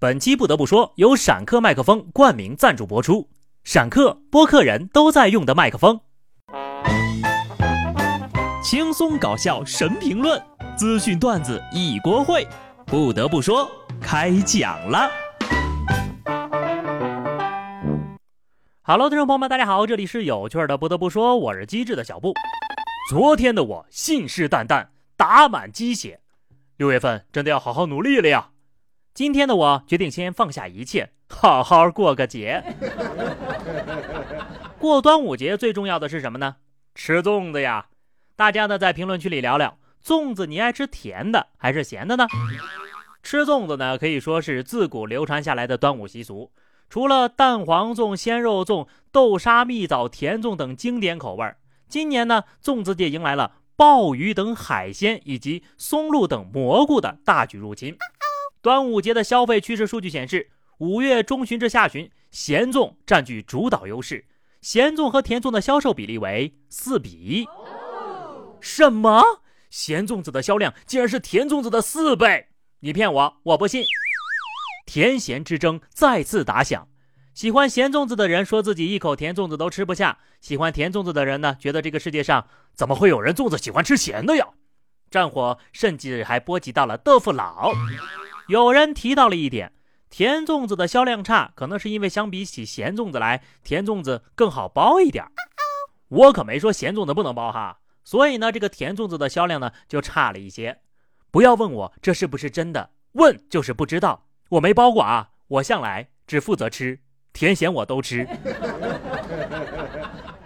本期不得不说，由闪客麦克风冠名赞助播出。闪客播客人都在用的麦克风，轻松搞笑神评论，资讯段子一锅烩。不得不说，开讲了。Hello，听众朋友们，大家好，这里是有趣的。不得不说，我是机智的小布。昨天的我信誓旦旦，打满鸡血，六月份真的要好好努力了呀。今天的我决定先放下一切，好好过个节。过端午节最重要的是什么呢？吃粽子呀！大家呢在评论区里聊聊，粽子你爱吃甜的还是咸的呢？吃粽子呢可以说是自古流传下来的端午习俗。除了蛋黄粽、鲜肉粽、豆沙蜜枣甜粽等经典口味今年呢粽子界迎来了鲍鱼等海鲜以及松露等蘑菇的大举入侵。端午节的消费趋势数据显示，五月中旬至下旬，咸粽占据主导优势，咸粽和甜粽的销售比例为四比一。什么？咸粽子的销量竟然是甜粽子的四倍？你骗我，我不信！甜咸之争再次打响，喜欢咸粽子的人说自己一口甜粽子都吃不下，喜欢甜粽子的人呢，觉得这个世界上怎么会有人粽子喜欢吃咸的呀？战火甚至还波及到了豆腐脑。有人提到了一点，甜粽子的销量差，可能是因为相比起咸粽子来，甜粽子更好包一点。我可没说咸粽子不能包哈，所以呢，这个甜粽子的销量呢就差了一些。不要问我这是不是真的，问就是不知道。我没包过啊，我向来只负责吃，甜咸我都吃。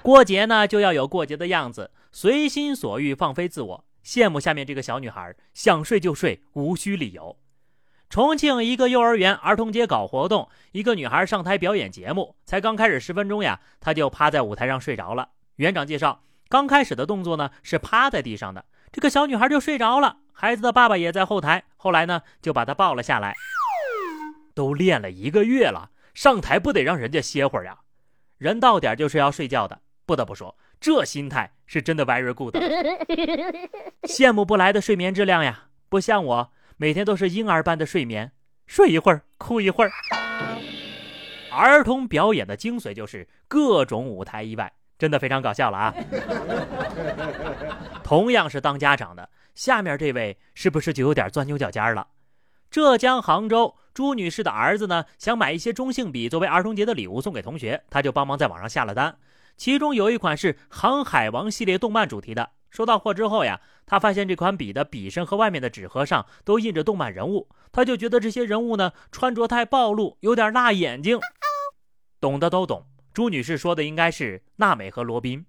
过节呢就要有过节的样子，随心所欲，放飞自我。羡慕下面这个小女孩，想睡就睡，无需理由。重庆一个幼儿园儿童节搞活动，一个女孩上台表演节目，才刚开始十分钟呀，她就趴在舞台上睡着了。园长介绍，刚开始的动作呢是趴在地上的，这个小女孩就睡着了。孩子的爸爸也在后台，后来呢就把她抱了下来。都练了一个月了，上台不得让人家歇会儿呀？人到点就是要睡觉的。不得不说，这心态是真的 very good，羡慕不来的睡眠质量呀，不像我。每天都是婴儿般的睡眠，睡一会儿哭一会儿。儿童表演的精髓就是各种舞台意外，真的非常搞笑了啊！同样是当家长的，下面这位是不是就有点钻牛角尖了？浙江杭州朱女士的儿子呢，想买一些中性笔作为儿童节的礼物送给同学，他就帮忙在网上下了单，其中有一款是《航海王》系列动漫主题的。收到货之后呀，他发现这款笔的笔身和外面的纸盒上都印着动漫人物，他就觉得这些人物呢穿着太暴露，有点辣眼睛。懂的都懂，朱女士说的应该是娜美和罗宾。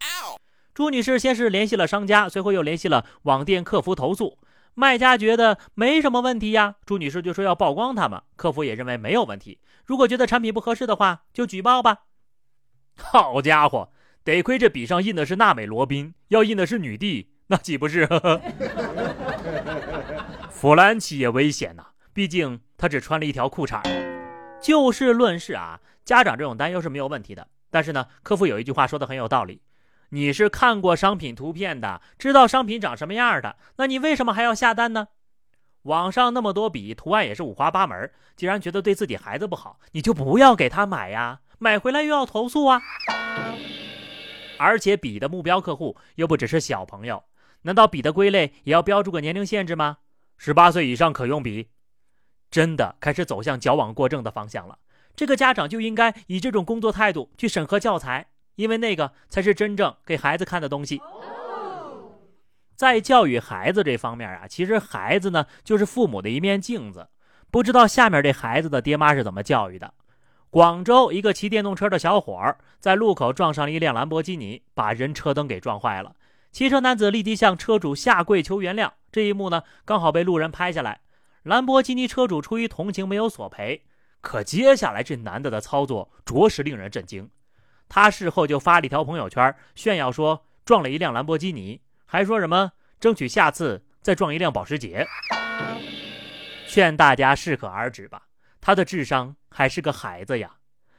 朱女士先是联系了商家，随后又联系了网店客服投诉，卖家觉得没什么问题呀，朱女士就说要曝光他们，客服也认为没有问题，如果觉得产品不合适的话就举报吧。好家伙！得亏这笔上印的是娜美罗宾，要印的是女帝，那岂不是？弗兰奇也危险呐，毕竟他只穿了一条裤衩。就事论事啊，家长这种担忧是没有问题的。但是呢，客服有一句话说的很有道理：你是看过商品图片的，知道商品长什么样的，那你为什么还要下单呢？网上那么多笔，图案也是五花八门，既然觉得对自己孩子不好，你就不要给他买呀，买回来又要投诉啊。而且笔的目标客户又不只是小朋友，难道笔的归类也要标注个年龄限制吗？十八岁以上可用笔，真的开始走向矫枉过正的方向了。这个家长就应该以这种工作态度去审核教材，因为那个才是真正给孩子看的东西。在教育孩子这方面啊，其实孩子呢就是父母的一面镜子，不知道下面这孩子的爹妈是怎么教育的。广州一个骑电动车的小伙儿在路口撞上了一辆兰博基尼，把人车灯给撞坏了。骑车男子立即向车主下跪求原谅，这一幕呢刚好被路人拍下来。兰博基尼车主出于同情没有索赔，可接下来这男的的操作着实令人震惊。他事后就发了一条朋友圈炫耀说撞了一辆兰博基尼，还说什么争取下次再撞一辆保时捷。劝大家适可而止吧。他的智商还是个孩子呀，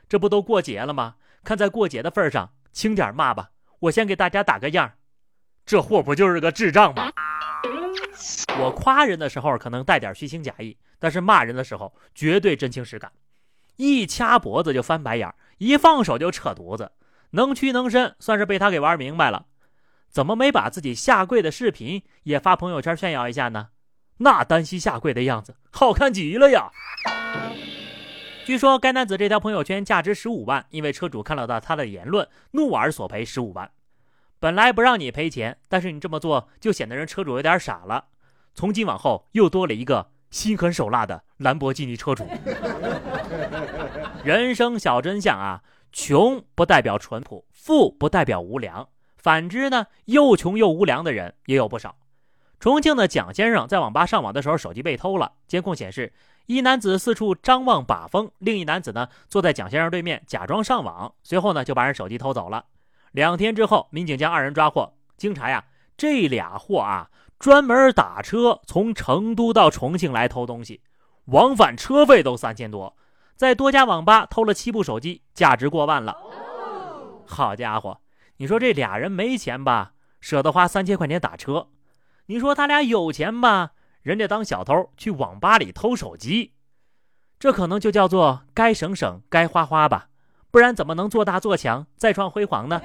这不都过节了吗？看在过节的份上，轻点骂吧。我先给大家打个样，这货不就是个智障吗？我夸人的时候可能带点虚情假意，但是骂人的时候绝对真情实感。一掐脖子就翻白眼，一放手就扯犊子，能屈能伸，算是被他给玩明白了。怎么没把自己下跪的视频也发朋友圈炫耀一下呢？那单膝下跪的样子好看极了呀！据说该男子这条朋友圈价值十五万，因为车主看到他的言论，怒而索赔十五万。本来不让你赔钱，但是你这么做就显得人车主有点傻了。从今往后又多了一个心狠手辣的兰博基尼车主。人生小真相啊，穷不代表淳朴，富不代表无良。反之呢，又穷又无良的人也有不少。重庆的蒋先生在网吧上网的时候，手机被偷了。监控显示，一男子四处张望把风，另一男子呢坐在蒋先生对面假装上网，随后呢就把人手机偷走了。两天之后，民警将二人抓获。经查呀，这俩货啊专门打车从成都到重庆来偷东西，往返车费都三千多，在多家网吧偷了七部手机，价值过万了。好家伙！你说这俩人没钱吧，舍得花三千块钱打车；你说他俩有钱吧，人家当小偷去网吧里偷手机，这可能就叫做该省省，该花花吧，不然怎么能做大做强，再创辉煌呢？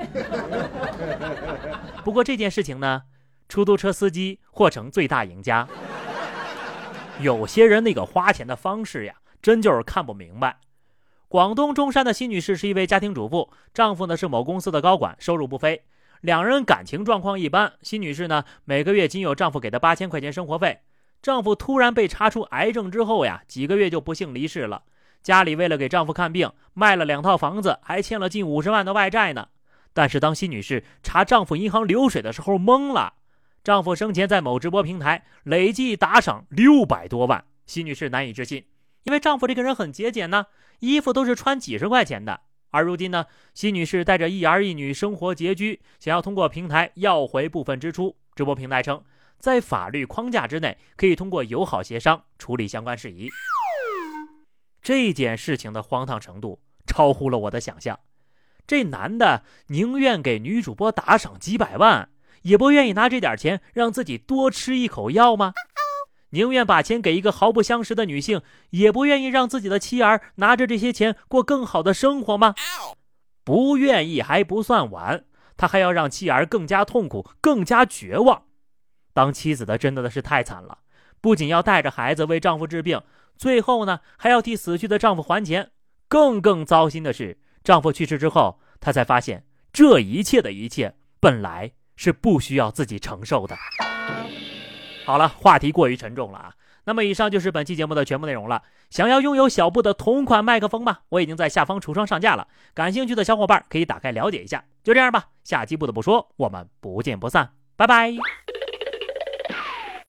不过这件事情呢，出租车司机或成最大赢家。有些人那个花钱的方式呀，真就是看不明白。广东中山的辛女士是一位家庭主妇，丈夫呢是某公司的高管，收入不菲，两人感情状况一般。辛女士呢每个月仅有丈夫给的八千块钱生活费。丈夫突然被查出癌症之后呀，几个月就不幸离世了。家里为了给丈夫看病，卖了两套房子，还欠了近五十万的外债呢。但是当辛女士查丈夫银行流水的时候，懵了。丈夫生前在某直播平台累计打赏六百多万，辛女士难以置信。因为丈夫这个人很节俭呢，衣服都是穿几十块钱的。而如今呢，辛女士带着一儿一女生活拮据，想要通过平台要回部分支出。直播平台称，在法律框架之内，可以通过友好协商处理相关事宜。这件事情的荒唐程度超乎了我的想象。这男的宁愿给女主播打赏几百万，也不愿意拿这点钱让自己多吃一口药吗？宁愿把钱给一个毫不相识的女性，也不愿意让自己的妻儿拿着这些钱过更好的生活吗？不愿意还不算完，他还要让妻儿更加痛苦、更加绝望。当妻子的真的是太惨了，不仅要带着孩子为丈夫治病，最后呢还要替死去的丈夫还钱。更更糟心的是，丈夫去世之后，她才发现这一切的一切本来是不需要自己承受的。好了，话题过于沉重了啊。那么以上就是本期节目的全部内容了。想要拥有小布的同款麦克风吗？我已经在下方橱窗上架了，感兴趣的小伙伴可以打开了解一下。就这样吧，下期不得不说，我们不见不散，拜拜。